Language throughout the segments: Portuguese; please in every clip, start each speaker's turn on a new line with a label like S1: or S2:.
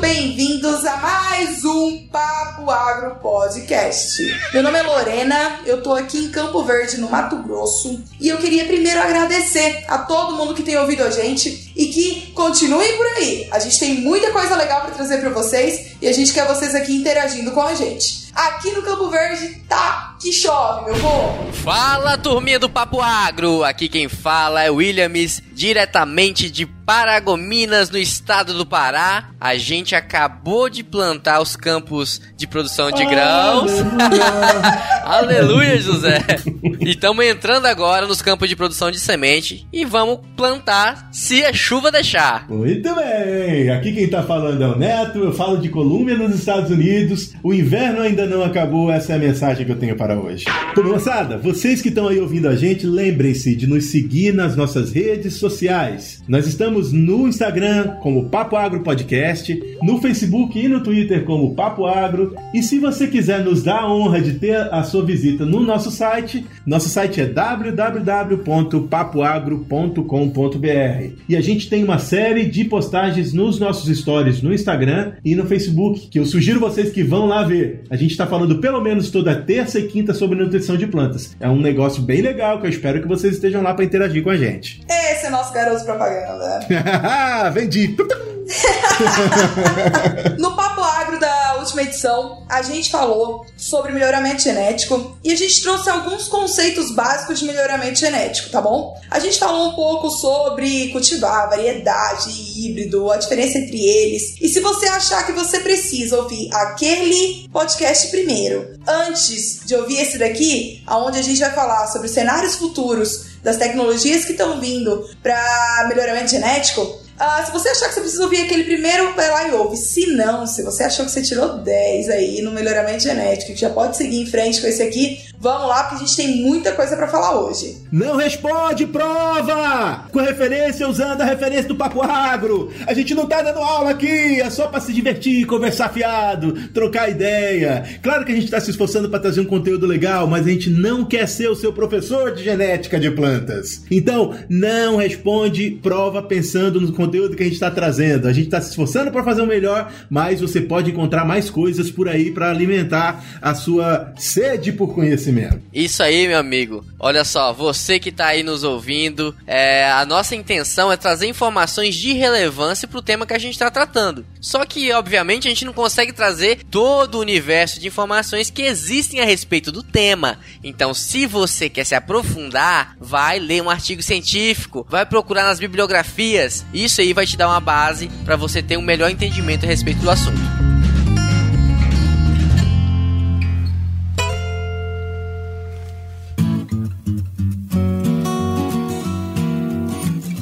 S1: bem-vindos a mais um Papo Agro Podcast. Meu nome é Lorena, eu tô aqui em Campo Verde, no Mato Grosso, e eu queria primeiro agradecer a todo mundo que tem ouvido a gente e que continuem por aí. A gente tem muita coisa legal para trazer para vocês e a gente quer vocês aqui interagindo com a gente. Aqui no Campo Verde tá que chove, meu povo.
S2: Fala, turminha do Papo Agro. Aqui quem fala é Williams, diretamente de Paragominas, no estado do Pará. A gente acabou de plantar os campos de produção de grãos. Aleluia, José. E estamos entrando agora nos campos de produção de semente e vamos plantar se a chuva deixar.
S3: Muito bem. Aqui quem tá falando é o Neto. Eu falo de Colômbia, nos Estados Unidos. O inverno ainda não acabou. Essa é a mensagem que eu tenho para hoje. Então, moçada, vocês que estão aí ouvindo a gente, lembrem-se de nos seguir nas nossas redes sociais. Nós estamos no Instagram como Papo Agro Podcast, no Facebook e no Twitter como Papo Agro. E se você quiser nos dar a honra de ter a sua visita no nosso site, nosso site é www.papoagro.com.br. E a gente tem uma série de postagens nos nossos stories no Instagram e no Facebook, que eu sugiro vocês que vão lá ver. A gente está falando pelo menos toda terça e quinta sobre nutrição de plantas. É um negócio bem legal que eu espero que vocês estejam lá para interagir com a gente.
S1: Esse é nosso garoto propaganda.
S3: Vendi!
S1: no Papo Agro da última edição, a gente falou sobre melhoramento genético e a gente trouxe alguns conceitos básicos de melhoramento genético, tá bom? A gente falou um pouco sobre cultivar, variedade, híbrido, a diferença entre eles. E se você achar que você precisa ouvir aquele podcast primeiro, antes de ouvir esse daqui, aonde a gente vai falar sobre cenários futuros das tecnologias que estão vindo para melhoramento genético, Uh, se você achar que você precisa ouvir aquele primeiro, vai lá e ouve. Se não, se você achou que você tirou 10 aí no melhoramento genético, que já pode seguir em frente com esse aqui, vamos lá, porque a gente tem muita coisa para falar hoje.
S3: Não responde, prova! Com referência, usando a referência do Papo Agro. A gente não tá dando aula aqui, é só para se divertir, conversar fiado, trocar ideia. Claro que a gente tá se esforçando para trazer um conteúdo legal, mas a gente não quer ser o seu professor de genética de plantas. Então, não responde prova pensando no conteúdo que a gente está trazendo. A gente está se esforçando para fazer o melhor, mas você pode encontrar mais coisas por aí para alimentar a sua sede por conhecimento.
S2: Isso aí, meu amigo. Olha só, você que está aí nos ouvindo, é, a nossa intenção é trazer informações de relevância para o tema que a gente está tratando. Só que, obviamente, a gente não consegue trazer todo o universo de informações que existem a respeito do tema. Então, se você quer se aprofundar, vai ler um artigo científico, vai procurar nas bibliografias. Isso aí vai te dar uma base para você ter um melhor entendimento a respeito do assunto.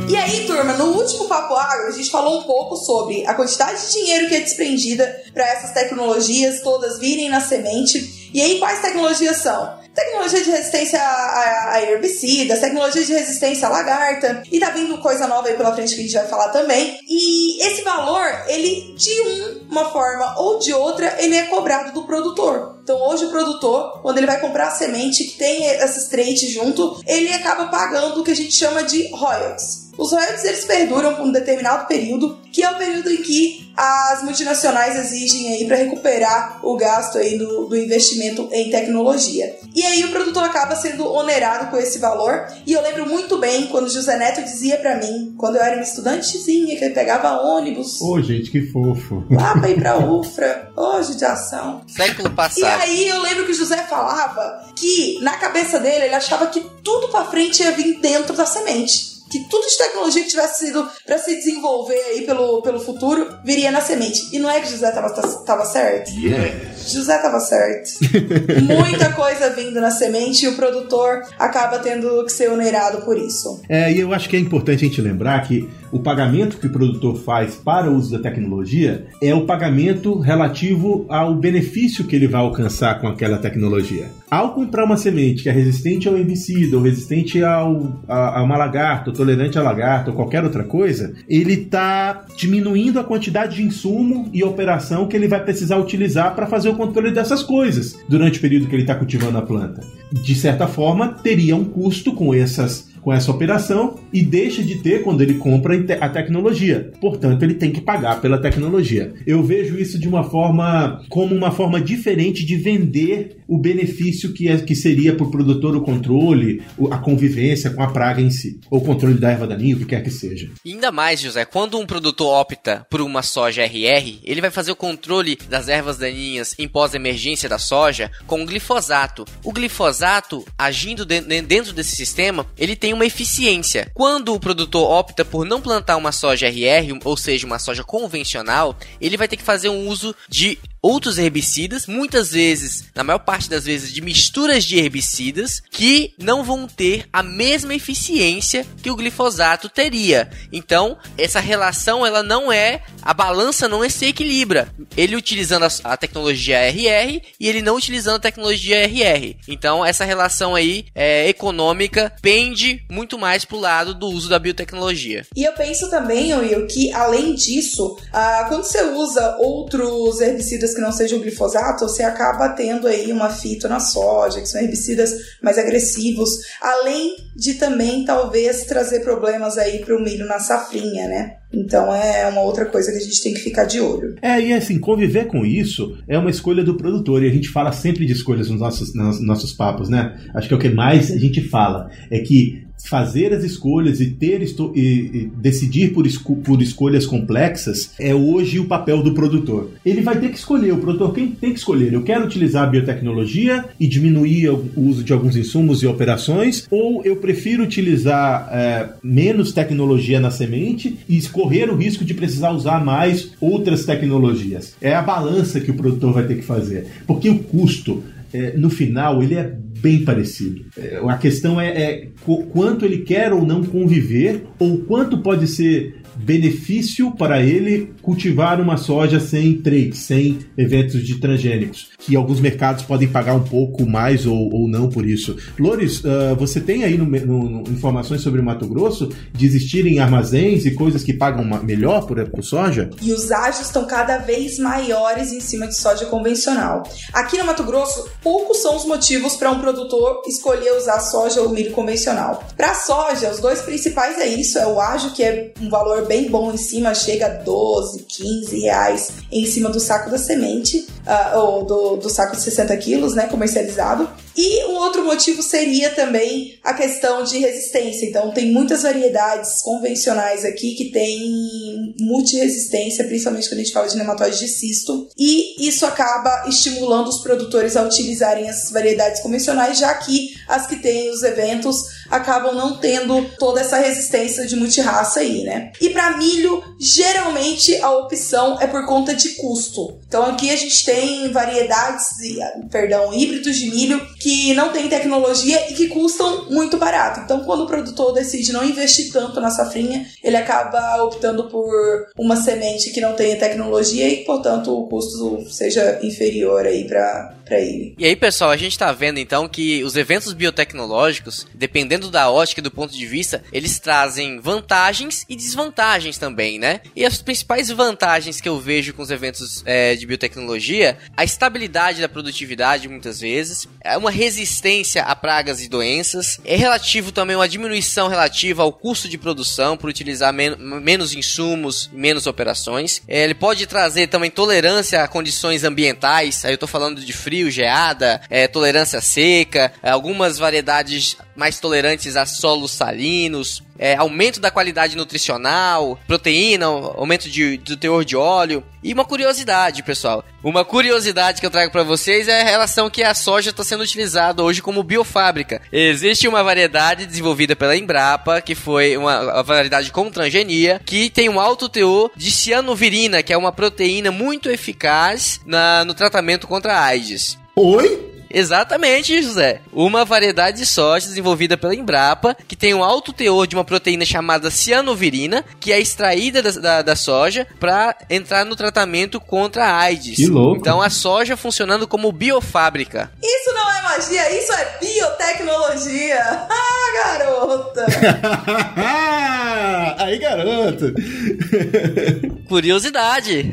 S1: E aí, turma, no último Papo Agro, a gente falou um pouco sobre a quantidade de dinheiro que é desprendida para essas tecnologias todas virem na semente. E aí, quais tecnologias são? tecnologia de resistência a, herbicidas, tecnologia de resistência a lagarta, e tá vindo coisa nova aí pela frente que a gente vai falar também. E esse valor, ele de uma forma ou de outra, ele é cobrado do produtor. Então hoje o produtor, quando ele vai comprar a semente que tem esses traits junto, ele acaba pagando o que a gente chama de royalties. Os royalties eles perduram por um determinado período, que é o período em que as multinacionais exigem aí para recuperar o gasto aí do, do investimento em tecnologia. E aí o produtor acaba sendo onerado com esse valor. E eu lembro muito bem quando José Neto dizia para mim, quando eu era uma estudantezinha, que ele pegava ônibus.
S3: Ô, oh, gente, que fofo.
S1: Lá pra ir pra UFRA. Ô, oh, judiação.
S2: Século passado.
S1: Aí eu lembro que o José falava que na cabeça dele ele achava que tudo pra frente ia vir dentro da semente que tudo de tecnologia que tivesse sido para se desenvolver aí pelo, pelo futuro viria na semente. E não é que José tava, tava certo?
S3: Yes.
S1: José tava certo. Muita coisa vindo na semente e o produtor acaba tendo que ser onerado por isso.
S3: É, e eu acho que é importante a gente lembrar que o pagamento que o produtor faz para o uso da tecnologia é o pagamento relativo ao benefício que ele vai alcançar com aquela tecnologia. Ao comprar uma semente que é resistente ao herbicida, ou resistente ao, a, a uma lagarta, ou tolerante a lagarta, ou qualquer outra coisa, ele está diminuindo a quantidade de insumo e operação que ele vai precisar utilizar para fazer o controle dessas coisas durante o período que ele está cultivando a planta. De certa forma, teria um custo com essas com essa operação e deixa de ter quando ele compra a tecnologia. Portanto, ele tem que pagar pela tecnologia. Eu vejo isso de uma forma como uma forma diferente de vender o benefício que, é, que seria para o produtor o controle, a convivência com a praga em si, ou o controle da erva daninha, o que quer que seja.
S2: Ainda mais, José, quando um produtor opta por uma soja RR, ele vai fazer o controle das ervas daninhas em pós-emergência da soja com o glifosato. O glifosato, agindo dentro desse sistema, ele tem uma eficiência. Quando o produtor opta por não plantar uma soja RR, ou seja, uma soja convencional, ele vai ter que fazer um uso de outros herbicidas, muitas vezes, na maior parte das vezes, de misturas de herbicidas que não vão ter a mesma eficiência que o glifosato teria. Então, essa relação ela não é, a balança não é se equilibra. Ele utilizando a, a tecnologia RR e ele não utilizando a tecnologia RR. Então, essa relação aí é, econômica pende muito mais pro lado do uso da biotecnologia.
S1: E eu penso também, Will, que além disso, ah, quando você usa outros herbicidas herbicidas que não sejam glifosato, você acaba tendo aí uma fito na soja, que são herbicidas mais agressivos, além de também talvez trazer problemas aí para o milho na safrinha, né? Então é uma outra coisa que a gente tem que ficar de olho.
S3: É, e assim, conviver com isso é uma escolha do produtor. E a gente fala sempre de escolhas nos nossos, nos nossos papos, né? Acho que é o que mais a gente fala. É que fazer as escolhas e ter e, e decidir por, esco por escolhas complexas é hoje o papel do produtor. Ele vai ter que escolher, o produtor quem tem que escolher. Eu quero utilizar a biotecnologia e diminuir o uso de alguns insumos e operações, ou eu prefiro utilizar é, menos tecnologia na semente e correr o risco de precisar usar mais outras tecnologias. É a balança que o produtor vai ter que fazer, porque o custo é, no final ele é bem parecido. É, a questão é, é quanto ele quer ou não conviver, ou quanto pode ser benefício para ele cultivar uma soja sem trade, sem eventos de transgênicos, que alguns mercados podem pagar um pouco mais ou, ou não por isso. Lores, uh, você tem aí no, no, informações sobre o Mato Grosso de existirem armazéns e coisas que pagam melhor por, por soja?
S1: E os ágios estão cada vez maiores em cima de soja convencional. Aqui no Mato Grosso, poucos são os motivos para um produtor escolher usar soja ou milho convencional. Para soja, os dois principais é isso: é o ágio, que é um valor bem bom em cima, chega a 12, 15 reais em cima do saco da semente, uh, ou do, do saco de 60 quilos, né, comercializado. E um outro motivo seria também a questão de resistência. Então, tem muitas variedades convencionais aqui que têm multiresistência, principalmente quando a gente fala de nematóide de cisto, e isso acaba estimulando os produtores a utilizarem as variedades convencionais, já que as que têm os eventos acabam não tendo toda essa resistência de multirraça aí, né? E para milho, geralmente a opção é por conta de custo. Então aqui a gente tem variedades, perdão, híbridos de milho que que não tem tecnologia e que custam muito barato. Então, quando o produtor decide não investir tanto na safrinha, ele acaba optando por uma semente que não tenha tecnologia e, portanto, o custo seja inferior aí para para ele.
S2: E aí, pessoal, a gente tá vendo então que os eventos biotecnológicos, dependendo da ótica e do ponto de vista, eles trazem vantagens e desvantagens também, né? E as principais vantagens que eu vejo com os eventos é, de biotecnologia, a estabilidade da produtividade, muitas vezes, é uma resistência a pragas e doenças, é relativo também uma diminuição relativa ao custo de produção por utilizar men menos insumos, menos operações. É, ele pode trazer também tolerância a condições ambientais, aí eu tô falando de frio frio, geada, é, tolerância seca, algumas variedades mais tolerantes a solos salinos, é, aumento da qualidade nutricional, proteína, aumento de, do teor de óleo. E uma curiosidade, pessoal. Uma curiosidade que eu trago para vocês é a relação que a soja está sendo utilizada hoje como biofábrica. Existe uma variedade desenvolvida pela Embrapa, que foi uma, variedade com transgenia, que tem um alto teor de cianovirina, que é uma proteína muito eficaz na, no tratamento contra a AIDS.
S3: Oi?
S2: Exatamente, José. Uma variedade de soja desenvolvida pela Embrapa, que tem um alto teor de uma proteína chamada cianovirina, que é extraída da, da, da soja para entrar no tratamento contra a AIDS.
S3: Que louco.
S2: Então a soja funcionando como biofábrica.
S1: Isso não é magia, isso é biotecnologia. Ah, garota!
S3: Aí, garoto!
S2: Curiosidade.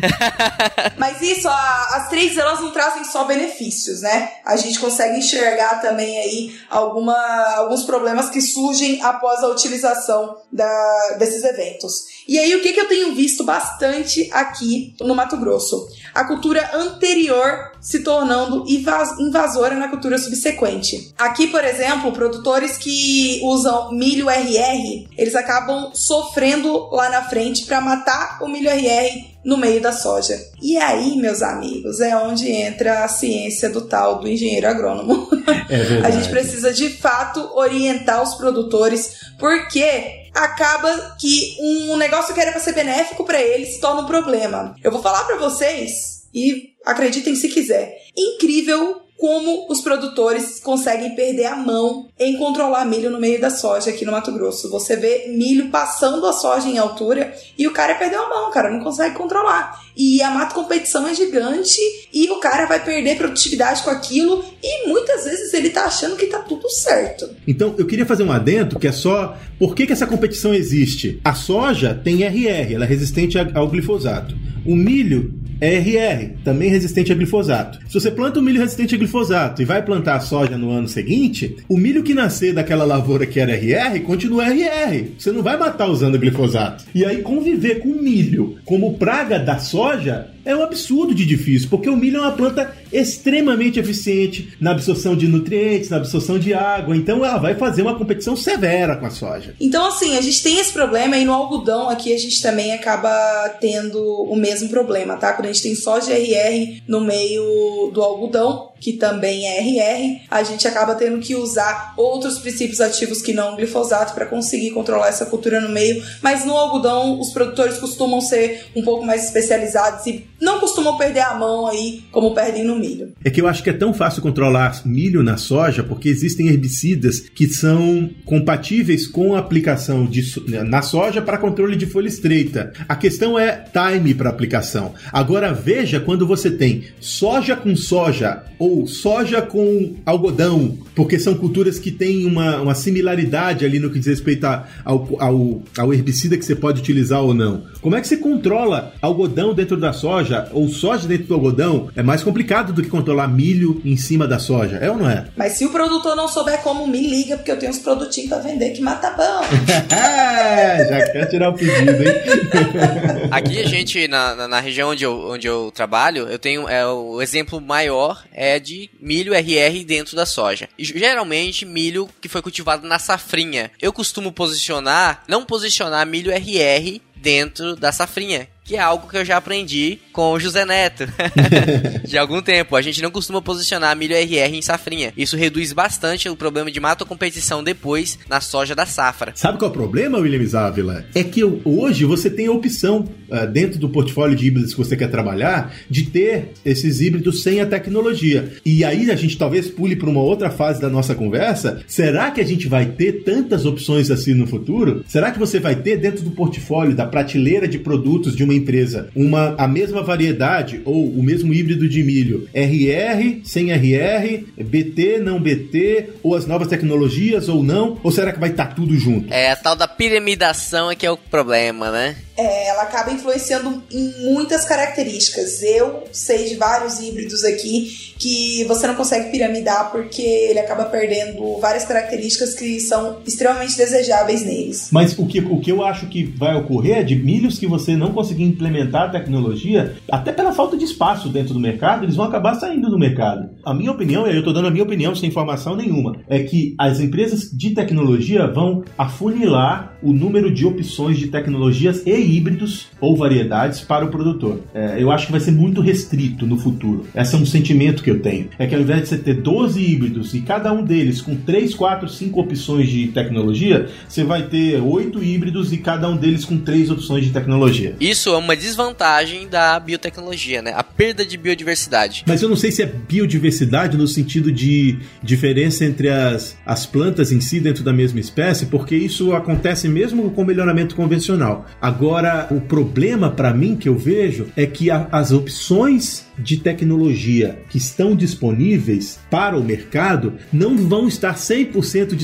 S1: Mas isso, a, as três elas não trazem só benefícios, né? A gente consegue enxergar também aí alguma, alguns problemas que surgem após a utilização da, desses eventos. E aí, o que, que eu tenho visto bastante aqui no Mato Grosso? A cultura anterior se tornando invasora na cultura subsequente. Aqui, por exemplo, produtores que usam milho RR, eles acabam sofrendo lá na frente para matar o milho RR no meio da soja. E aí, meus amigos, é onde entra a ciência do tal do engenheiro agrônomo.
S3: É
S1: a gente precisa de fato orientar os produtores, porque acaba que um negócio que era para ser benéfico para eles se torna um problema. Eu vou falar para vocês e acreditem se quiser. Incrível como os produtores conseguem perder a mão em controlar milho no meio da soja aqui no Mato Grosso. Você vê milho passando a soja em altura e o cara perdeu a mão, cara, não consegue controlar. E a mata competição é gigante e o cara vai perder produtividade com aquilo e muitas vezes ele tá achando que tá tudo certo.
S3: Então, eu queria fazer um adendo que é só por que, que essa competição existe? A soja tem RR, ela é resistente ao glifosato. O milho RR, também resistente a glifosato. Se você planta um milho resistente a glifosato e vai plantar soja no ano seguinte, o milho que nascer daquela lavoura que era RR continua RR. Você não vai matar usando glifosato. E aí conviver com milho como praga da soja é um absurdo de difícil, porque o milho é uma planta extremamente eficiente na absorção de nutrientes, na absorção de água, então ela vai fazer uma competição severa com a soja.
S1: Então, assim, a gente tem esse problema e no algodão aqui a gente também acaba tendo o mesmo problema, tá? Quando a gente tem soja RR no meio do algodão, que também é RR, a gente acaba tendo que usar outros princípios ativos que não glifosato para conseguir controlar essa cultura no meio, mas no algodão os produtores costumam ser um pouco mais especializados e não costumam perder a mão aí como perdem no milho.
S3: É que eu acho que é tão fácil controlar milho na soja porque existem herbicidas que são compatíveis com a aplicação de, na soja para controle de folha estreita. A questão é time para aplicação. Agora veja quando você tem soja com soja ou soja com algodão, porque são culturas que têm uma, uma similaridade ali no que diz respeito ao, ao, ao herbicida que você pode utilizar ou não. Como é que você controla algodão dentro da soja ou soja dentro do algodão? É mais complicado do que controlar milho em cima da soja, é ou não é?
S1: Mas se o produtor não souber como, me liga, porque eu tenho uns produtinhos para vender que mata bom.
S3: Já quer tirar o pedido, hein?
S2: Aqui a gente, na, na, na, região onde eu, onde eu trabalho, eu tenho é, o exemplo maior é de milho RR dentro da soja. E, geralmente, milho que foi cultivado na safrinha. Eu costumo posicionar, não posicionar milho RR dentro da safrinha, que é algo que eu já aprendi com o José Neto de algum tempo. A gente não costuma posicionar milho RR em safrinha. Isso reduz bastante o problema de mato-competição depois na soja da safra.
S3: Sabe qual é o problema, William Ávila? É que hoje você tem a opção uh, dentro do portfólio de híbridos que você quer trabalhar de ter esses híbridos sem a tecnologia. E aí a gente talvez pule para uma outra fase da nossa conversa. Será que a gente vai ter tantas opções assim no futuro? Será que você vai ter dentro do portfólio, da prateleira de produtos de uma empresa uma, a mesma variedade ou o mesmo híbrido de milho, RR, sem RR, BT, não BT, ou as novas tecnologias ou não? Ou será que vai estar tá tudo junto?
S2: É, a tal da piramidação é que é o problema, né?
S1: É, ela acaba influenciando em muitas características. Eu sei de vários híbridos aqui que você não consegue piramidar porque ele acaba perdendo várias características que são extremamente desejáveis neles.
S3: Mas o que, o que eu acho que vai ocorrer é de milhos que você não conseguir implementar a tecnologia, até pela falta de espaço dentro do mercado, eles vão acabar saindo do mercado. A minha opinião, e eu estou dando a minha opinião sem informação nenhuma, é que as empresas de tecnologia vão afunilar o número de opções de tecnologias e híbridos ou variedades para o produtor. É, eu acho que vai ser muito restrito no futuro. Esse é um sentimento que eu tenho. É que ao invés de você ter 12 híbridos e cada um deles com 3, 4, 5 opções de tecnologia, você vai ter 8 híbridos e cada um deles com 3 opções de tecnologia.
S2: Isso é uma desvantagem da biotecnologia, né? A perda de biodiversidade.
S3: Mas eu não sei se é biodiversidade no sentido de diferença entre as, as plantas em si dentro da mesma espécie, porque isso acontece mesmo com melhoramento convencional. Agora, o problema para mim que eu vejo é que a, as opções de tecnologia que estão disponíveis para o mercado não vão estar 100%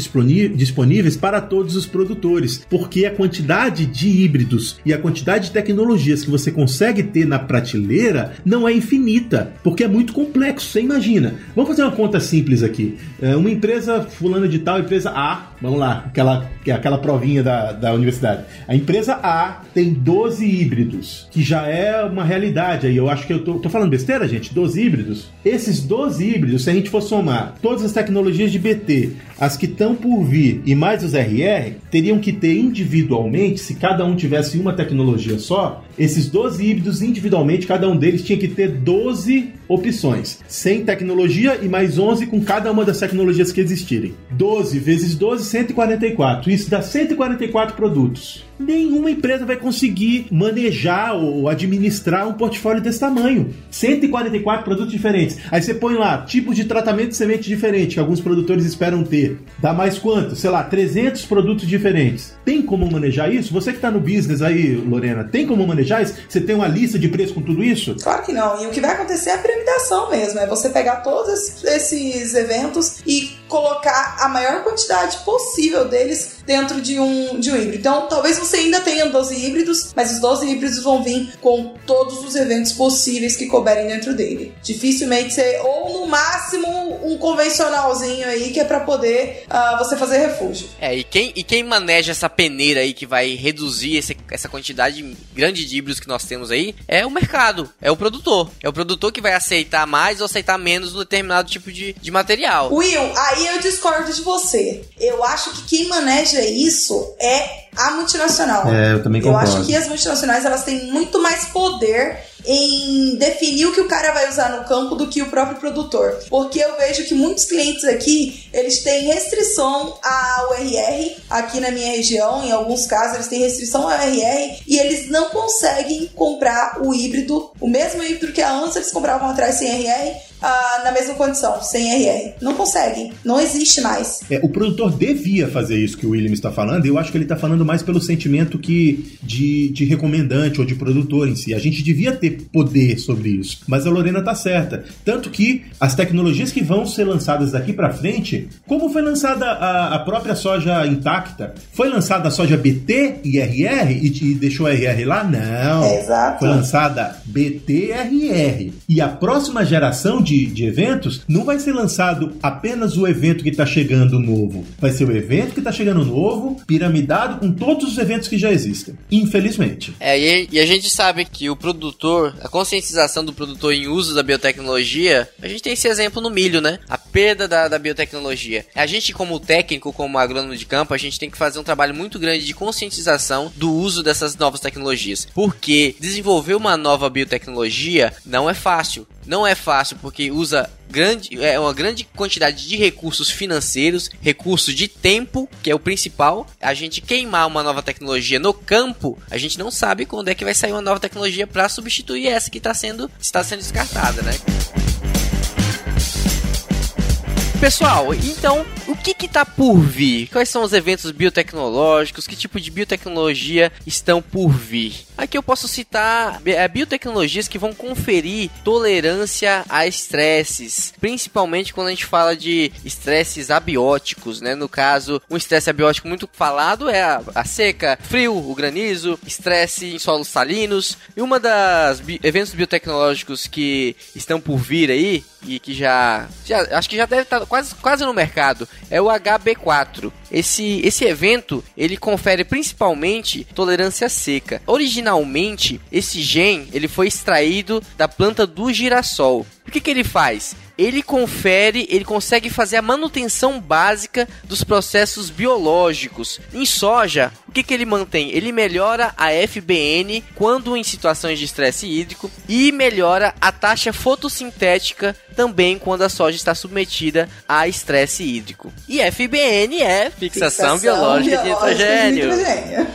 S3: disponíveis para todos os produtores, porque a quantidade de híbridos e a quantidade de tecnologias que você consegue ter na prateleira não é infinita, porque é muito complexo. Você imagina. Vamos fazer uma conta simples aqui. É, uma empresa fulana de tal, empresa A, vamos lá, aquela, aquela provinha da, da universidade. A empresa A tem 12 híbridos, que já é uma realidade aí. Eu acho que eu tô, tô falando besteira, gente? 12 híbridos? Esses 12 híbridos, se a gente for somar todas as tecnologias de BT, as que estão por vir e mais os RR, teriam que ter individualmente, se cada um tivesse uma tecnologia só, esses 12 híbridos individualmente, cada um deles tinha que ter 12 opções, sem tecnologia e mais 11 com cada uma das tecnologias que existirem. 12 vezes 12, 144. Isso dá 144 produtos nenhuma empresa vai conseguir manejar ou administrar um portfólio desse tamanho. 144 produtos diferentes. Aí você põe lá tipos de tratamento de semente diferente que alguns produtores esperam ter. Dá mais quanto? Sei lá, 300 produtos diferentes. Tem como manejar isso? Você que está no business aí, Lorena, tem como manejar Você tem uma lista de preço com tudo isso?
S1: Claro que não. E o que vai acontecer é a piramidação mesmo. É você pegar todos esses eventos e colocar a maior quantidade possível deles dentro de um, de um híbrido. Então, talvez você ainda tenha 12 híbridos, mas os 12 híbridos vão vir com todos os eventos possíveis que couberem dentro dele. Dificilmente ser, ou no máximo, um convencionalzinho aí que é para poder uh, você fazer refúgio.
S2: É, e quem, e quem maneja essa peneira aí que vai reduzir esse, essa quantidade grande de híbridos que nós temos aí é o mercado, é o produtor. É o produtor que vai aceitar mais ou aceitar menos um determinado tipo de, de material.
S1: Will, aí aí eu discordo de você. Eu acho que quem maneja isso é a multinacional.
S3: É, eu também concordo.
S1: Eu acho que as multinacionais elas têm muito mais poder em definir o que o cara vai usar no campo do que o próprio produtor. Porque eu vejo que muitos clientes aqui, eles têm restrição ao RR, aqui na minha região, em alguns casos eles têm restrição ao RR e eles não conseguem comprar o híbrido, o mesmo híbrido que antes eles compravam atrás sem RR, ah, na mesma condição, sem RR. Não conseguem, não existe mais.
S3: É, o produtor devia fazer isso que o William está falando, e eu acho que ele está falando mais pelo sentimento que de, de recomendante ou de produtor em si. A gente devia ter poder sobre isso. Mas a Lorena tá certa. Tanto que as tecnologias que vão ser lançadas daqui para frente, como foi lançada a, a, própria soja intacta, foi lançada a soja BT e RR e, e deixou a RR lá? Não.
S1: exato.
S3: Foi lançada BT-RR. E a próxima geração de, de eventos não vai ser lançado apenas o evento que está chegando novo. Vai ser o evento que está chegando novo, piramidado com todos os eventos que já existem. Infelizmente.
S2: É, e, e a gente sabe que o produtor a conscientização do produtor em uso da biotecnologia, a gente tem esse exemplo no milho, né? A perda da, da biotecnologia. A gente, como técnico, como agrônomo de campo, a gente tem que fazer um trabalho muito grande de conscientização do uso dessas novas tecnologias. Porque desenvolver uma nova biotecnologia não é fácil. Não é fácil porque usa grande, é uma grande quantidade de recursos financeiros, recursos de tempo, que é o principal. A gente queimar uma nova tecnologia no campo, a gente não sabe quando é que vai sair uma nova tecnologia para substituir essa que está sendo, está sendo descartada, né? Pessoal, então, o que está por vir? Quais são os eventos biotecnológicos? Que tipo de biotecnologia estão por vir? Aqui eu posso citar é, biotecnologias que vão conferir tolerância a estresses, principalmente quando a gente fala de estresses abióticos, né? No caso, um estresse abiótico muito falado é a, a seca, frio, o granizo, estresse em solos salinos. E uma das bi eventos biotecnológicos que estão por vir aí e que já, já acho que já deve estar quase, quase no mercado é o HB4. Esse, esse evento ele confere principalmente tolerância seca. Originalmente, esse gen ele foi extraído da planta do girassol. O que, que ele faz? ele confere, ele consegue fazer a manutenção básica dos processos biológicos. Em soja, o que, que ele mantém? Ele melhora a FBN quando em situações de estresse hídrico e melhora a taxa fotossintética também quando a soja está submetida a estresse hídrico. E FBN é fixação, fixação biológica, biológica, de nitrogênio. De nitrogênio.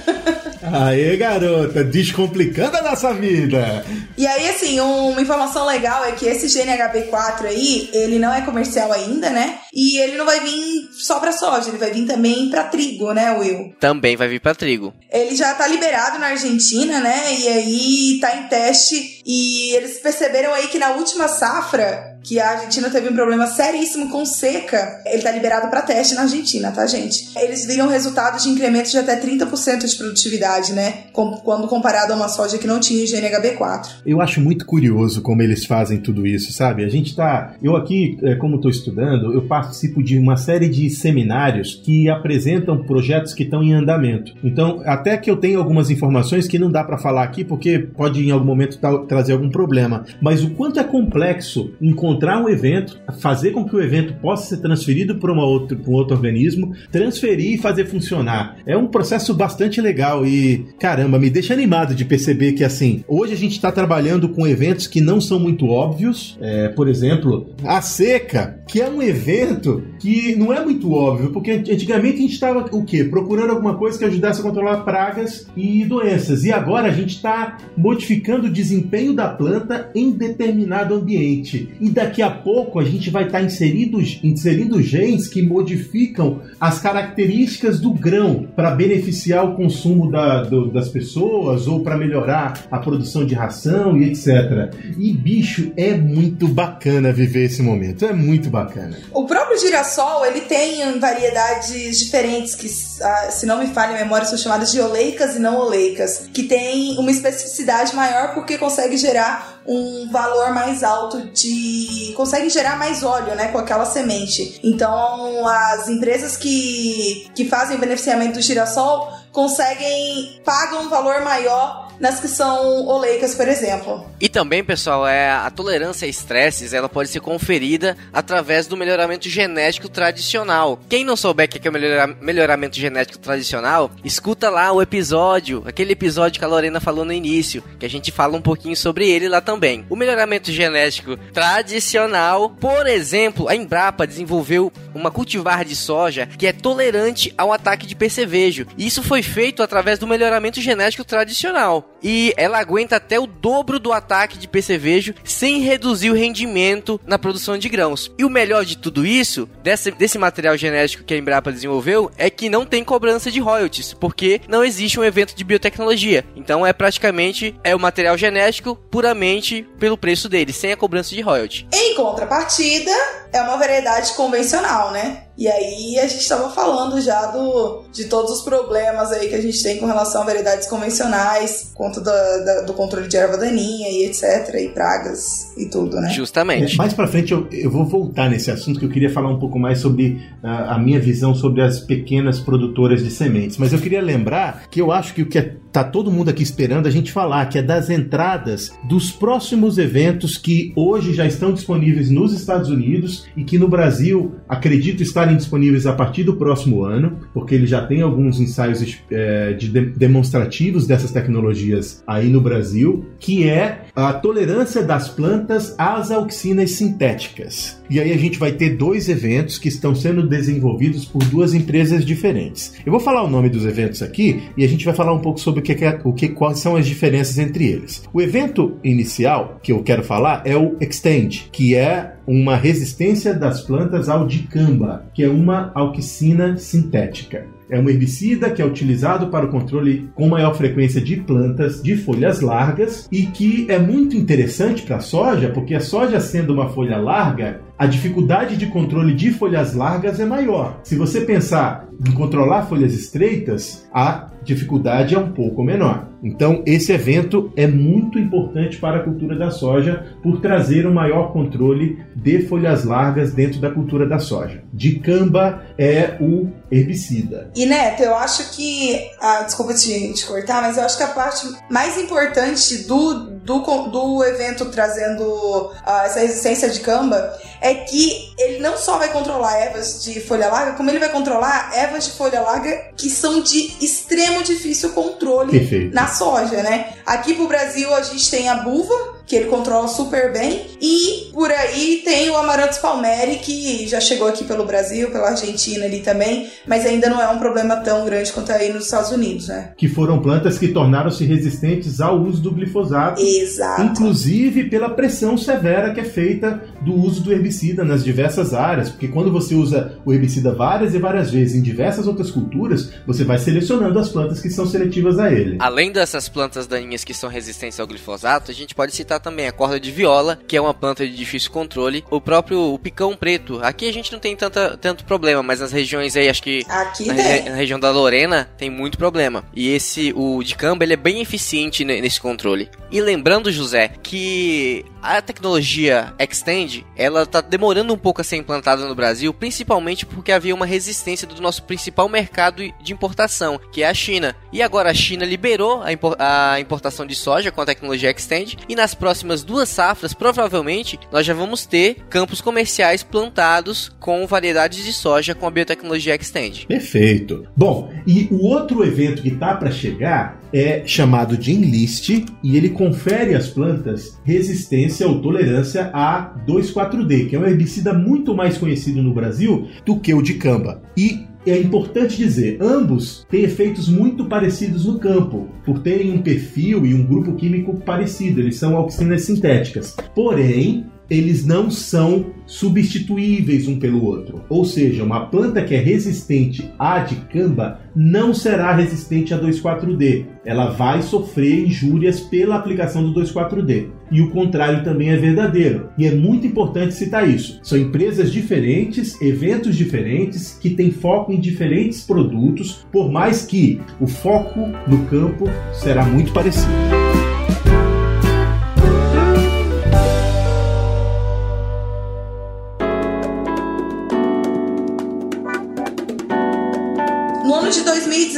S3: Aê, garota, descomplicando a nossa vida.
S1: E aí, assim, uma informação legal é que esse GNHB4 aí, ele não é comercial ainda, né? E ele não vai vir só pra soja, ele vai vir também pra trigo, né, Will?
S2: Também vai vir pra trigo.
S1: Ele já tá liberado na Argentina, né? E aí tá em teste. E eles perceberam aí que na última safra que a Argentina teve um problema seríssimo com seca. Ele tá liberado para teste na Argentina, tá, gente? Eles viram resultados de incremento de até 30% de produtividade, né? quando comparado a uma soja que não tinha o GNHB4.
S3: Eu acho muito curioso como eles fazem tudo isso, sabe? A gente tá. Eu aqui, é, como estou estudando, eu participo de uma série de seminários que apresentam projetos que estão em andamento. Então, até que eu tenho algumas informações que não dá para falar aqui, porque pode em algum momento trazer algum problema. Mas o quanto é complexo encontrar encontrar um evento, fazer com que o evento possa ser transferido para, uma outro, para um outro organismo, transferir e fazer funcionar. É um processo bastante legal e, caramba, me deixa animado de perceber que, assim, hoje a gente está trabalhando com eventos que não são muito óbvios. É, por exemplo, a seca, que é um evento que não é muito óbvio, porque antigamente a gente estava o quê? Procurando alguma coisa que ajudasse a controlar pragas e doenças. E agora a gente está modificando o desempenho da planta em determinado ambiente. E da daqui a pouco a gente vai estar tá inserindo, inserindo genes que modificam as características do grão para beneficiar o consumo da, do, das pessoas ou para melhorar a produção de ração e etc. E bicho, é muito bacana viver esse momento, é muito bacana.
S1: O próprio girassol ele tem variedades diferentes que, ah, se não me falha a memória, são chamadas de oleicas e não oleicas, que tem uma especificidade maior porque consegue gerar um valor mais alto de. Consegue gerar mais óleo, né, com aquela semente. Então, as empresas que, que fazem beneficiamento do girassol conseguem. pagam um valor maior nas que são oleicas, por exemplo.
S2: E também, pessoal, é a tolerância a estresses, ela pode ser conferida através do melhoramento genético tradicional. Quem não souber o que é melhora melhoramento genético tradicional, escuta lá o episódio, aquele episódio que a Lorena falou no início, que a gente fala um pouquinho sobre ele lá também. O melhoramento genético tradicional, por exemplo, a Embrapa desenvolveu uma cultivar de soja que é tolerante ao ataque de percevejo. Isso foi feito através do melhoramento genético tradicional e ela aguenta até o dobro do ataque de percevejo sem reduzir o rendimento na produção de grãos. E o melhor de tudo isso, desse, desse material genético que a Embrapa desenvolveu, é que não tem cobrança de royalties, porque não existe um evento de biotecnologia. Então é praticamente é o material genético puramente pelo preço dele, sem a cobrança de royalties.
S1: Em contrapartida, é uma variedade convencional, né? E aí a gente estava falando já do, de todos os problemas aí que a gente tem com relação a variedades convencionais, conta do, da, do controle de erva daninha e etc, e pragas e tudo, né?
S2: Justamente.
S3: É, mais para frente eu, eu vou voltar nesse assunto que eu queria falar um pouco mais sobre uh, a minha visão sobre as pequenas produtoras de sementes. Mas eu queria lembrar que eu acho que o que é, tá todo mundo aqui esperando a gente falar, que é das entradas dos próximos eventos que hoje já estão disponíveis nos Estados Unidos e que no Brasil acredito estar estarem disponíveis a partir do próximo ano, porque ele já tem alguns ensaios é, de demonstrativos dessas tecnologias aí no Brasil, que é a tolerância das plantas às auxinas sintéticas. E aí a gente vai ter dois eventos que estão sendo desenvolvidos por duas empresas diferentes. Eu vou falar o nome dos eventos aqui e a gente vai falar um pouco sobre o que, é, o que quais são as diferenças entre eles. O evento inicial que eu quero falar é o Extend, que é uma resistência das plantas ao dicamba, que é uma auxina sintética. É um herbicida que é utilizado para o controle com maior frequência de plantas de folhas largas e que é muito interessante para a soja, porque a soja sendo uma folha larga, a dificuldade de controle de folhas largas é maior. Se você pensar em controlar folhas estreitas, a dificuldade é um pouco menor. Então, esse evento é muito importante para a cultura da soja por trazer um maior controle de folhas largas dentro da cultura da soja. Dicamba é o herbicida.
S1: E Neto, eu acho que. Ah, desculpa te, te cortar, mas eu acho que a parte mais importante do, do, do evento trazendo uh, essa resistência de camba é que ele não só vai controlar ervas de folha larga, como ele vai controlar ervas de folha larga que são de extremo difícil controle
S3: Perfeito.
S1: na soja, né? Aqui pro Brasil a gente tem a buva, que ele controla super bem. E por aí tem o Amaranthus palmeri, que já chegou aqui pelo Brasil, pela Argentina ali também, mas ainda não é um problema tão grande quanto aí nos Estados Unidos, né?
S3: Que foram plantas que tornaram-se resistentes ao uso do glifosato.
S1: Exato.
S3: Inclusive pela pressão severa que é feita do uso do herbicida nas diversas áreas, porque quando você usa o herbicida várias e várias vezes em diversas outras culturas, você vai selecionando as plantas que são seletivas a ele.
S2: Além dessas plantas daninhas que são resistentes ao glifosato, a gente pode citar também a corda de viola, que é uma planta de difícil controle, o próprio o picão preto. Aqui a gente não tem tanta, tanto problema, mas nas regiões aí, acho que
S1: Aqui
S2: na, re- na região da Lorena tem muito problema. E esse, o de camba, ele é bem eficiente ne- nesse controle. E lembrando, José, que a tecnologia Extend, ela tá demorando um pouco a ser implantada no Brasil, principalmente porque havia uma resistência do nosso principal mercado de importação, que é a China. E agora a China liberou a, impor- a importação de soja com a tecnologia Extend, e nas próximas duas safras, provavelmente, nós já vamos ter campos comerciais plantados com variedades de soja com a biotecnologia Extend.
S3: Perfeito. Bom, e o outro evento que tá para chegar é chamado de Enlist e ele confere às plantas resistência ou tolerância a 2,4-D, que é um herbicida muito mais conhecido no Brasil do que o de camba. E é importante dizer, ambos têm efeitos muito parecidos no campo, por terem um perfil e um grupo químico parecido, eles são auxinas sintéticas. Porém, eles não são substituíveis um pelo outro. Ou seja, uma planta que é resistente à dicamba não será resistente a 2,4-D. Ela vai sofrer injúrias pela aplicação do 2,4-D. E o contrário também é verdadeiro. E é muito importante citar isso. São empresas diferentes, eventos diferentes, que têm foco em diferentes produtos, por mais que o foco no campo será muito parecido.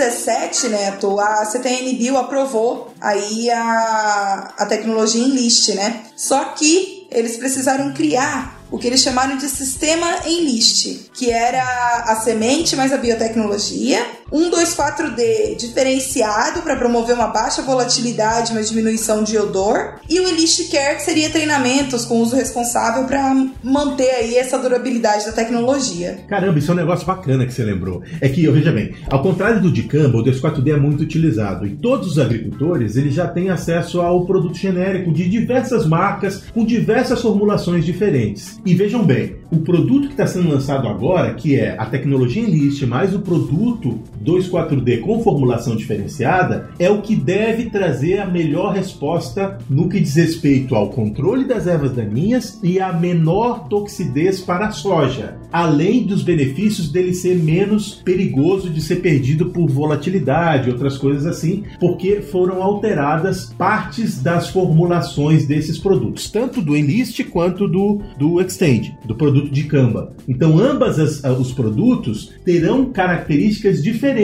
S1: 2017, Neto, a CTN Bio aprovou aí a, a tecnologia Enlist, né? Só que eles precisaram criar o que eles chamaram de sistema Enlist, que era a semente mais a biotecnologia, um 2,4-D diferenciado para promover uma baixa volatilidade, mas diminuição de odor, e o Enlist Care, que seria treinamentos com uso responsável para manter aí essa durabilidade da tecnologia.
S3: Caramba, isso é um negócio bacana que você lembrou. É que, veja bem, ao contrário do dicamba, o 2,4-D é muito utilizado e todos os agricultores eles já têm acesso ao produto genérico de diversas marcas com diversas formulações diferentes. E vejam bem, o produto que está sendo lançado agora, que é a tecnologia Enlist mais o produto 2,4-D com formulação diferenciada, é o que deve trazer a melhor resposta no que diz respeito ao controle das ervas daninhas e a menor toxidez para a soja, além dos benefícios dele ser menos perigoso de ser perdido por volatilidade, outras coisas assim, porque foram alteradas partes das formulações desses produtos, tanto do Enlist quanto do, do Extend, do produto de Camba. Então, ambas as- os produtos terão características diferentes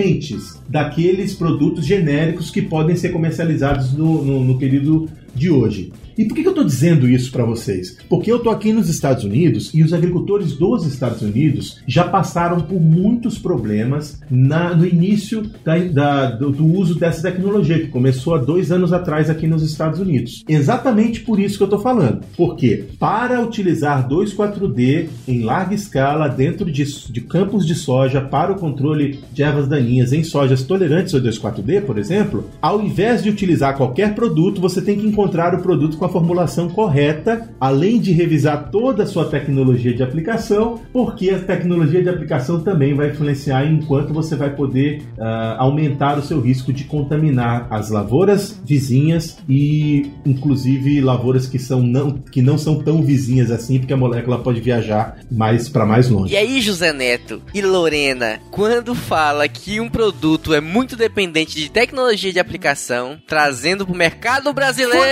S3: daqueles produtos genéricos que podem ser comercializados no, no, no período de hoje. E por que eu estou dizendo isso para vocês? Porque eu estou aqui nos Estados Unidos e os agricultores dos Estados Unidos já passaram por muitos problemas na- no início da- da- do, do uso dessa tecnologia, que começou há dois anos atrás aqui nos Estados Unidos. Exatamente por isso que eu estou falando. Porque para utilizar 2,4-D em larga escala dentro de, de campos de soja para o controle de ervas daninhas em sojas tolerantes ao 2,4-D, por exemplo, ao invés de utilizar qualquer produto, você tem que encontrar o produto com a formulação correta, além de revisar toda a sua tecnologia de aplicação, porque a tecnologia de aplicação também vai influenciar em quanto você vai poder ah, aumentar o seu risco de contaminar as lavouras vizinhas e, inclusive, lavouras que, são não, que não são tão vizinhas assim, porque a molécula pode viajar mais para mais longe.
S2: E aí, José Neto e Lorena, quando fala que um produto é muito dependente de tecnologia de aplicação, trazendo pro mercado brasileiro.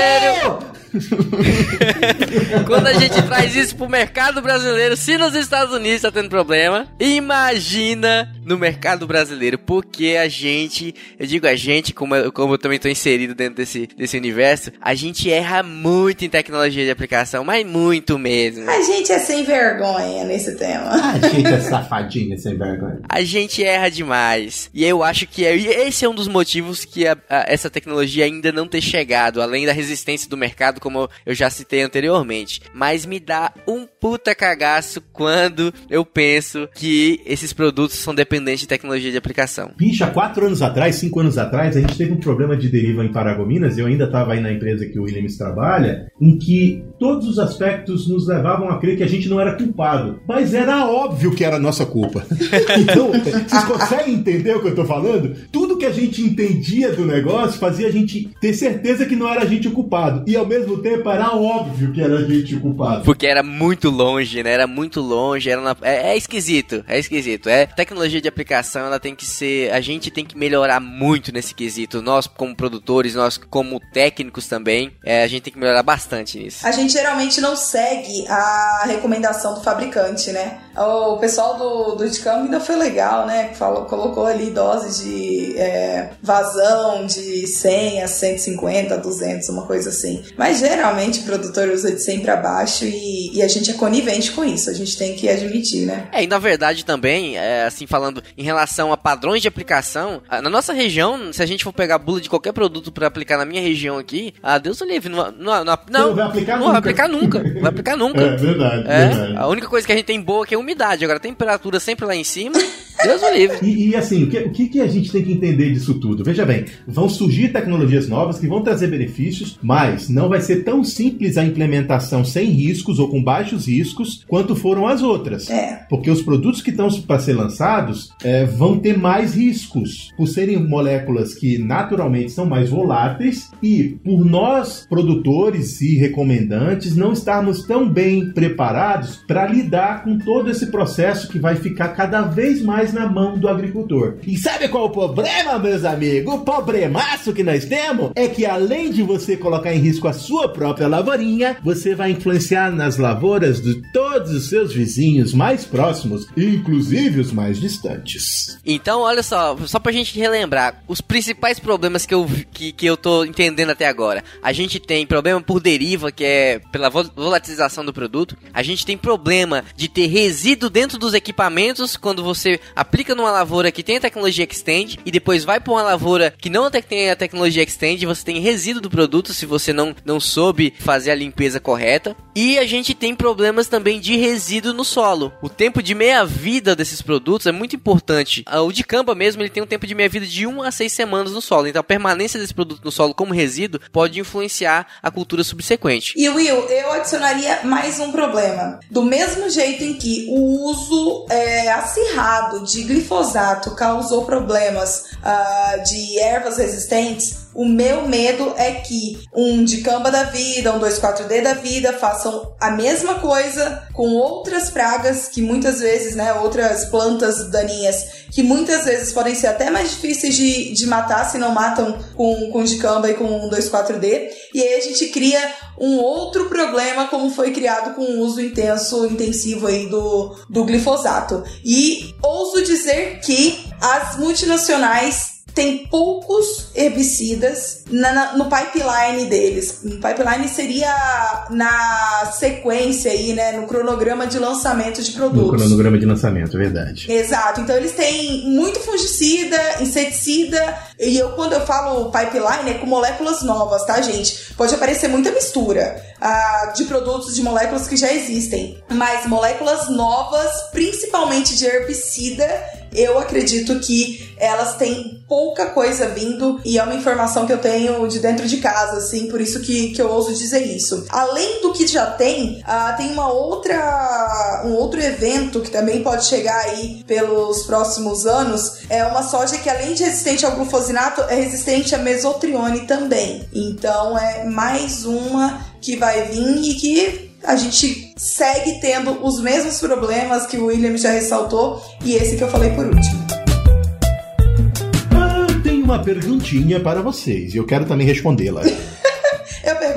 S3: Fudeu!
S2: Quando a gente traz isso pro mercado brasileiro, se nos Estados Unidos tá tendo problema, imagina no mercado brasileiro, porque a gente, eu digo a gente, como eu, como eu também tô inserido dentro desse, desse universo, a gente erra muito em tecnologia de aplicação, mas muito mesmo.
S1: A gente é sem vergonha nesse tema.
S3: A gente é safadinha sem vergonha.
S2: A gente erra demais. E eu acho que é, esse é um dos motivos que a, a, essa tecnologia ainda não ter chegado, além da resistência do mercado, como eu já citei anteriormente. Mas me dá um puta cagaço quando eu penso que esses produtos são dependentes de tecnologia de aplicação.
S3: Há quatro anos atrás, cinco anos atrás, a gente teve um problema de deriva em Paragominas, eu ainda estava aí na empresa que o Williams trabalha, em que todos os aspectos nos levavam a crer que a gente não era culpado. Mas era óbvio que era nossa culpa. então, vocês conseguem entender o que eu tô falando? Tudo que a gente entendia do negócio fazia a gente ter certeza que não era a gente o culpado. E ao mesmo tempo era óbvio que era a gente o culpado.
S2: Porque era muito longe, né? Era muito longe, era na... é, é esquisito, é esquisito. É tecnologia de aplicação, ela tem que ser, a gente tem que melhorar muito nesse quesito. Nós como produtores, nós como técnicos também, é, a gente tem que melhorar bastante nisso.
S1: A gente geralmente não segue a recomendação do fabricante, né? O pessoal do, do Dicam ainda foi legal, né? Falou, colocou ali doses de é, vazão de 100 a 150, 200, uma coisa assim. Mas geralmente o produtor usa de 100 para baixo e, e, a gente é conivente com isso, a gente tem que admitir, né?
S2: É, e na verdade também, é, assim, falando em relação a padrões de aplicação, na nossa região, se a gente for pegar bula de qualquer produto para aplicar na minha região aqui, a Deus o livre, não, não, não, não,
S3: vai aplicar
S2: não
S3: nunca.
S2: vai aplicar nunca, vai aplicar nunca.
S3: É verdade,
S2: É,
S3: verdade.
S2: a única coisa que a gente tem boa aqui é a umidade, agora a temperatura sempre lá em cima, Deus o livre.
S3: E, e, assim, o que, o que, que a gente tem que entender disso tudo? Veja bem, vão surgir tecnologias novas que vão trazer benefícios, mas não vai ser tão simples a implementação sem riscos ou com baixos riscos quanto foram as outras.
S1: É.
S3: Porque os produtos que estão para ser lançados é, vão ter mais riscos, por serem moléculas que naturalmente são mais voláteis e por nós, produtores e recomendantes, não estarmos tão bem preparados para lidar com todo esse processo que vai ficar cada vez mais na mão do agricultor. E sabe qual é o problema, meus amigos? O problemaço que nós temos é que além de você colocar em risco a sua própria lavourinha, você vai influenciar nas lavouras de todos os seus vizinhos mais próximos, inclusive os mais distantes.
S2: Então, olha só, só pra gente relembrar, os principais problemas que eu, que, que eu tô entendendo até agora. A gente tem problema por deriva, que é pela volatilização do produto. A gente tem problema de ter resíduo dentro dos equipamentos quando você aplica numa lavoura que tem a tecnologia Extend e depois vai para uma lavoura que não tem a tecnologia Extend, você tem resíduo do produto se você não, não soube fazer a limpeza correta. E a gente tem problemas também de resíduo no solo. O tempo de meia-vida desses produtos é muito importante. O de Camba mesmo, ele tem um tempo de meia-vida de 1 a 6 semanas no solo. Então a permanência desse produto no solo como resíduo pode influenciar a cultura subsequente.
S1: E Will, eu adicionaria mais um problema. Do mesmo jeito em que o uso é, acirrado de glifosato causou problemas uh, de ervas resistentes, o meu medo é que um dicamba da vida, um 2,4-D da vida façam a mesma coisa com outras pragas que muitas vezes, né, outras plantas daninhas que muitas vezes podem ser até mais difíceis de, de matar se não matam com, com dicamba e com 2,4-D. E aí a gente cria um outro problema como foi criado com o uso intenso, intensivo aí do, do glifosato. E ouso dizer que as multinacionais tem poucos herbicidas na, na, no pipeline deles. No pipeline seria na sequência aí, né, no cronograma de lançamento de produtos.
S3: No cronograma de lançamento, verdade.
S1: Exato. Então eles têm muito fungicida, inseticida, e eu quando eu falo pipeline é com moléculas novas, tá, gente? Pode aparecer muita mistura uh, de produtos de moléculas que já existem, mas moléculas novas, principalmente de herbicida, eu acredito que elas têm pouca coisa vindo e é uma informação que eu tenho de dentro de casa, assim, por isso que, que eu ouso dizer isso. Além do que já tem, uh, tem uma outra um outro evento que também pode chegar aí pelos próximos anos, é uma soja que além de resistente ao glufosinato, é resistente a mesotrione também. Então é mais uma que vai vir e que a gente segue tendo os mesmos problemas que o William já ressaltou e esse que eu falei por último.
S3: Ah, tenho uma perguntinha para vocês e eu quero também respondê-la.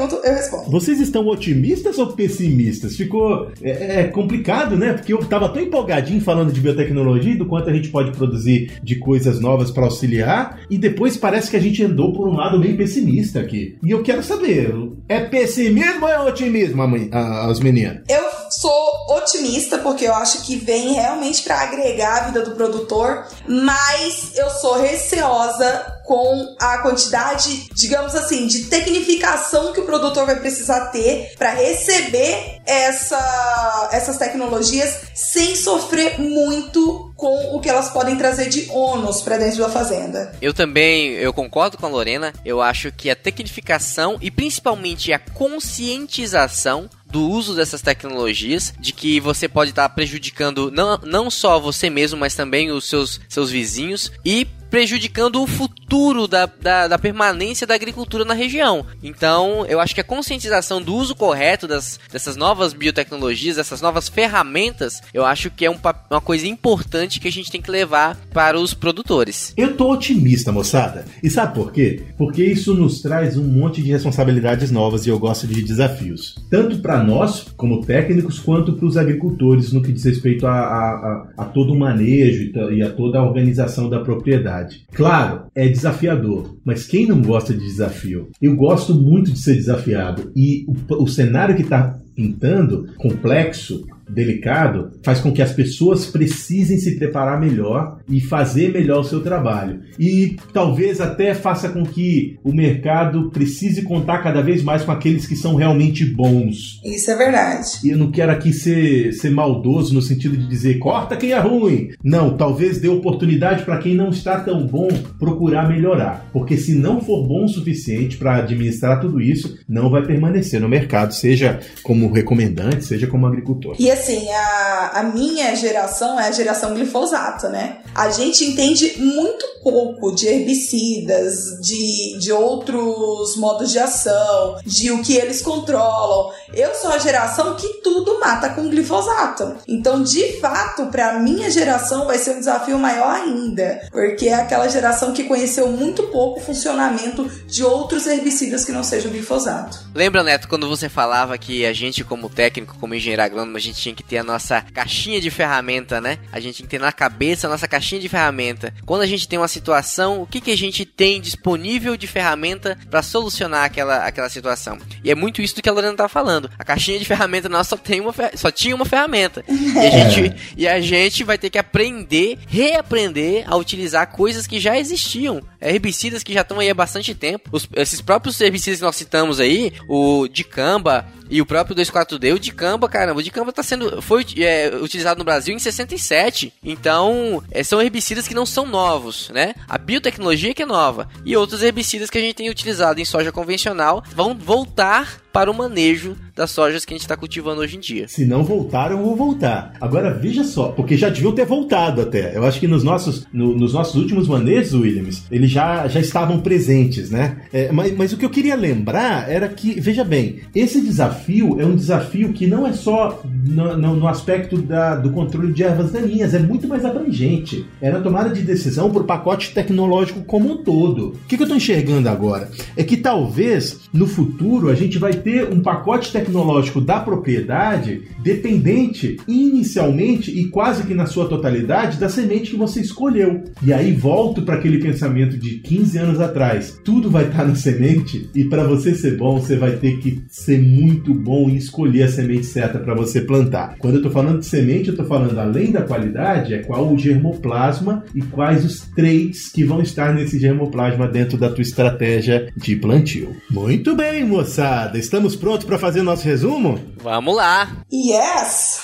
S1: eu pergunto perguntam, eu respondo.
S3: Vocês estão otimistas ou pessimistas? Ficou é, é complicado, né? Porque eu tava tão empolgadinho falando de biotecnologia e do quanto a gente pode produzir de coisas novas para auxiliar, e depois parece que a gente andou por um lado meio pessimista aqui. E eu quero saber, é pessimismo ou é otimismo, as meninas?
S1: Eu sou otimista porque eu acho que vem realmente para agregar a vida do produtor, mas eu sou receosa com a quantidade, digamos assim, de tecnificação que o produtor vai precisar ter para receber essa, essas tecnologias sem sofrer muito com o que elas podem trazer de ônus para dentro da fazenda.
S2: Eu também, eu concordo com a Lorena. Eu acho que a tecnificação e principalmente a conscientização do uso dessas tecnologias, de que você pode estar prejudicando não, não só você mesmo, mas também os seus, seus vizinhos e prejudicando o futuro da, da, da, permanência da agricultura na região. Então, eu acho que a conscientização do uso correto das, dessas novas biotecnologias, dessas novas ferramentas, eu acho que é um, uma coisa importante que a gente tem que levar para os produtores.
S3: Eu tô otimista, moçada. E sabe por quê? Porque isso nos traz um monte de responsabilidades novas e eu gosto de desafios. Tanto para nós, como técnicos, quanto para os agricultores no que diz respeito a, a, a, a todo o manejo e a toda a organização da propriedade. Claro, é desafiador, mas quem não gosta de desafio? Eu gosto muito de ser desafiado e o, o cenário que está pintando, complexo, delicado, faz com que as pessoas precisem se preparar melhor e fazer melhor o seu trabalho. E talvez até faça com que o mercado precise contar cada vez mais com aqueles que são realmente bons.
S1: Isso é verdade.
S3: E eu não quero aqui ser, ser maldoso no sentido de dizer corta quem é ruim. Não, talvez dê oportunidade para quem não está tão bom procurar melhorar. Porque se não for bom o suficiente para administrar tudo isso, não vai permanecer no mercado, seja como recomendante, seja como agricultor.
S1: E assim, a, a minha geração é a geração glifosato, né? A gente entende muito pouco de herbicidas, de, de outros modos de ação, de o que eles controlam. Eu sou a geração que tudo mata com glifosato. Então, de fato, para minha geração vai ser um desafio maior ainda, porque é aquela geração que conheceu muito pouco o funcionamento de outros herbicidas que não sejam glifosato.
S2: Lembra, Neto, quando você falava que a gente, como técnico, como engenheiro agrônomo, a gente tinha que ter a nossa caixinha de ferramenta, né? A gente tem que ter na cabeça a nossa caixinha de ferramenta. Quando a gente tem uma situação, o que, que a gente tem disponível de ferramenta para solucionar aquela, aquela situação? E é muito isso que a Lorena tá falando. A caixinha de ferramenta nossa só, tem uma, só tinha uma ferramenta. E a, gente, e a gente vai ter que aprender, reaprender a utilizar coisas que já existiam. Herbicidas que já estão aí há bastante tempo. Os, esses próprios herbicidas que nós citamos aí, o dicamba, e o próprio 24D, o Dicamba, caramba, o Dicamba tá sendo, foi é, utilizado no Brasil em 67. Então, é, são herbicidas que não são novos, né? A biotecnologia que é nova. E outros herbicidas que a gente tem utilizado em soja convencional vão voltar para o manejo das sojas que a gente está cultivando hoje em dia.
S3: Se não voltaram, vou voltar. Agora veja só, porque já deviam ter voltado até. Eu acho que nos nossos, no, nos nossos últimos manejos, Williams, eles já, já estavam presentes, né? É, mas, mas o que eu queria lembrar era que, veja bem, esse desafio é um desafio que não é só no, no, no aspecto da, do controle de ervas daninhas, é muito mais abrangente. É na tomada de decisão por pacote tecnológico como um todo. O que, que eu estou enxergando agora? É que talvez no futuro a gente vai ter um pacote tecnológico da propriedade dependente inicialmente e quase que na sua totalidade da semente que você escolheu. E aí volto para aquele pensamento de 15 anos atrás. Tudo vai estar tá na semente e para você ser bom, você vai ter que ser muito bom em escolher a semente certa para você plantar. Quando eu estou falando de semente, eu estou falando além da qualidade, é qual o germoplasma e quais os traits que vão estar nesse germoplasma dentro da tua estratégia de plantio. Muito bem, moçada. Estamos prontos para fazer nosso resumo?
S2: Vamos lá!
S1: Yes!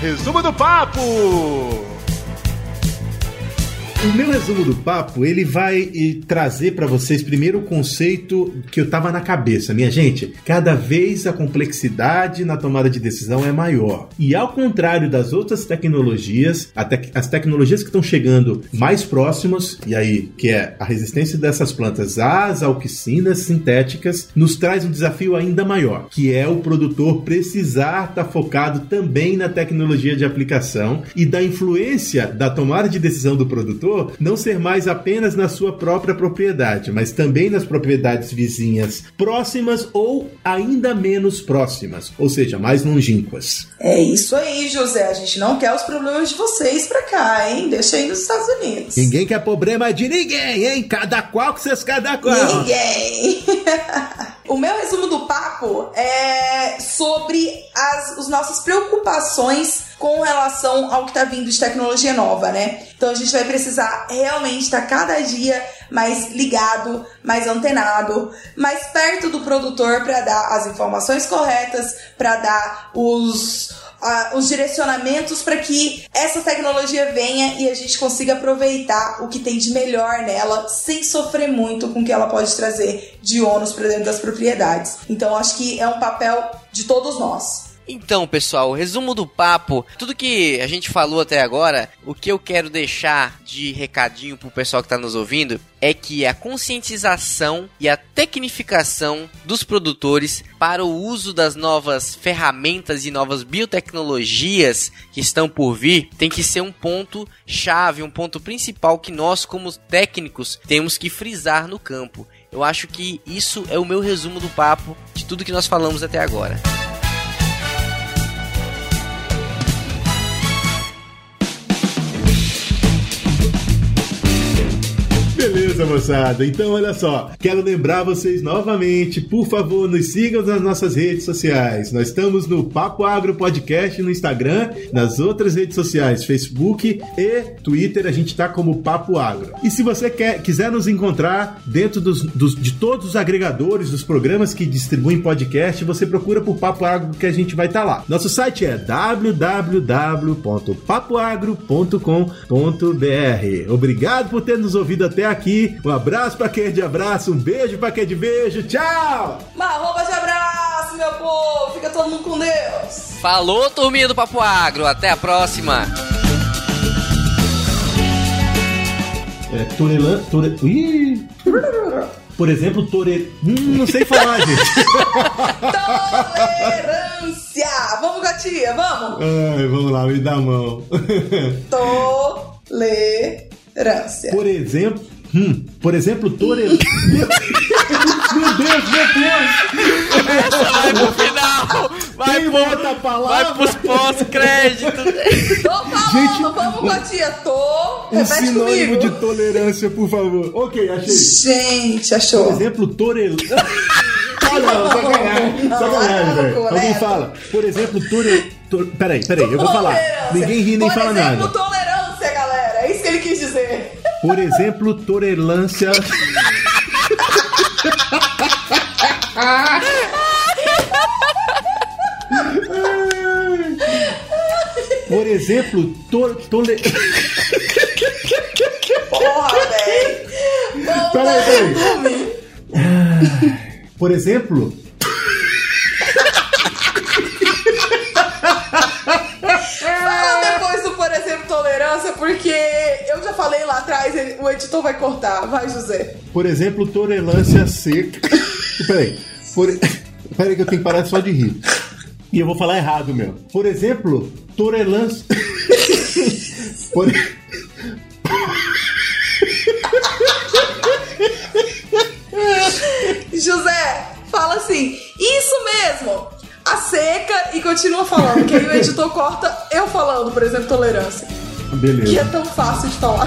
S4: Resumo do papo!
S3: O meu resumo do papo, ele vai trazer para vocês primeiro o conceito que eu tava na cabeça. Minha gente, cada vez a complexidade na tomada de decisão é maior. E ao contrário das outras tecnologias, te as tecnologias que estão chegando mais próximas, e aí, que é a resistência dessas plantas às auxinas sintéticas, nos traz um desafio ainda maior, que é o produtor precisar estar tá focado também na tecnologia de aplicação e da influência da tomada de decisão do produtor não ser mais apenas na sua própria propriedade, mas também nas propriedades vizinhas próximas ou ainda menos próximas, ou seja, mais longínquas.
S1: É isso aí, José. A gente não quer os problemas de vocês pra cá, hein? Deixa aí nos Estados Unidos.
S3: Ninguém quer problema de ninguém, hein? Cada qual que vocês cada qual.
S1: Ninguém. o meu resumo do papo é sobre as os nossas preocupações com relação ao que está vindo de tecnologia nova, né? Então a gente vai precisar realmente estar tá cada dia mais ligado, mais antenado, mais perto do produtor para dar as informações corretas, para dar os os direcionamentos para que essa tecnologia venha e a gente consiga aproveitar o que tem de melhor nela sem sofrer muito com o que ela pode trazer de ônus para dentro das propriedades. Então acho que é um papel de todos nós.
S2: Então, pessoal, resumo do papo, tudo que a gente falou até agora, o que eu quero deixar de recadinho pro pessoal que tá nos ouvindo é que a conscientização e a tecnificação dos produtores para o uso das novas ferramentas e novas biotecnologias que estão por vir tem que ser um ponto chave, um ponto principal que nós como técnicos temos que frisar no campo. Eu acho que isso é o meu resumo do papo de tudo que nós falamos até agora.
S3: Beleza, moçada. Então, olha só. Quero lembrar vocês novamente, por favor, nos sigam nas nossas redes sociais. Nós estamos no Papo Agro Podcast no Instagram, nas outras redes sociais, Facebook e Twitter, a gente está como Papo Agro. E se você quer, quiser nos encontrar dentro dos, dos, de todos os agregadores dos programas que distribuem podcast, você procura por Papo Agro que a gente vai estar tá lá. Nosso site é www.papoagro.com.br. Obrigado por ter nos ouvido até aqui. Um abraço pra quem é de abraço, um beijo pra quem é de beijo. Tchau!
S1: Uma roupa de abraço, meu povo. Fica todo mundo com Deus.
S2: Falou, turminha do Papo Agro. Até a próxima.
S3: É, Torelan... Tore... Ih! Por exemplo, tore... Hum, não sei falar, gente.
S1: Tolerância! Vamos, gatinha, vamos?
S3: Ai, vamos lá, me dá a mão.
S1: Tolerância.
S3: Por exemplo... Hum, por exemplo, Tore... meu, Deus, meu Deus!
S2: Essa vai pro final! Vai,
S3: Tem
S2: pro,
S3: outra palavra?
S2: vai pros pós-créditos!
S1: Tô falando,
S3: Gente,
S1: vamos, gatinha. Tô.
S3: Um
S1: Repete
S3: sinônimo
S1: comigo.
S3: de tolerância, por favor. Ok, achei.
S1: Gente,
S3: Por
S1: achou.
S3: exemplo, Torel. Ah, não, sacanagem.
S1: Não,
S3: Sacanagem,
S1: não,
S3: velho. Alguém fala. Por exemplo, Torel. Tor... Peraí, peraí, eu vou falar. Ninguém ri nem
S1: Por
S3: fala
S1: exemplo,
S3: nada.
S1: tolerância,
S3: Por exemplo, tolerância. Por exemplo, to, tole...
S1: Porra, velho.
S3: Peraí, peraí. Por exemplo,
S1: editor vai cortar. Vai, José.
S3: por exemplo, tolerância seca. Peraí. Por... Peraí que eu tenho que parar só de rir. E eu vou falar errado, meu. Por exemplo, tolerância. Por...
S1: José, fala assim, isso mesmo, a seca, e continua falando, que aí o editor corta eu falando, por exemplo, tolerância. Que é
S3: Beleza.
S1: tão fácil de falar.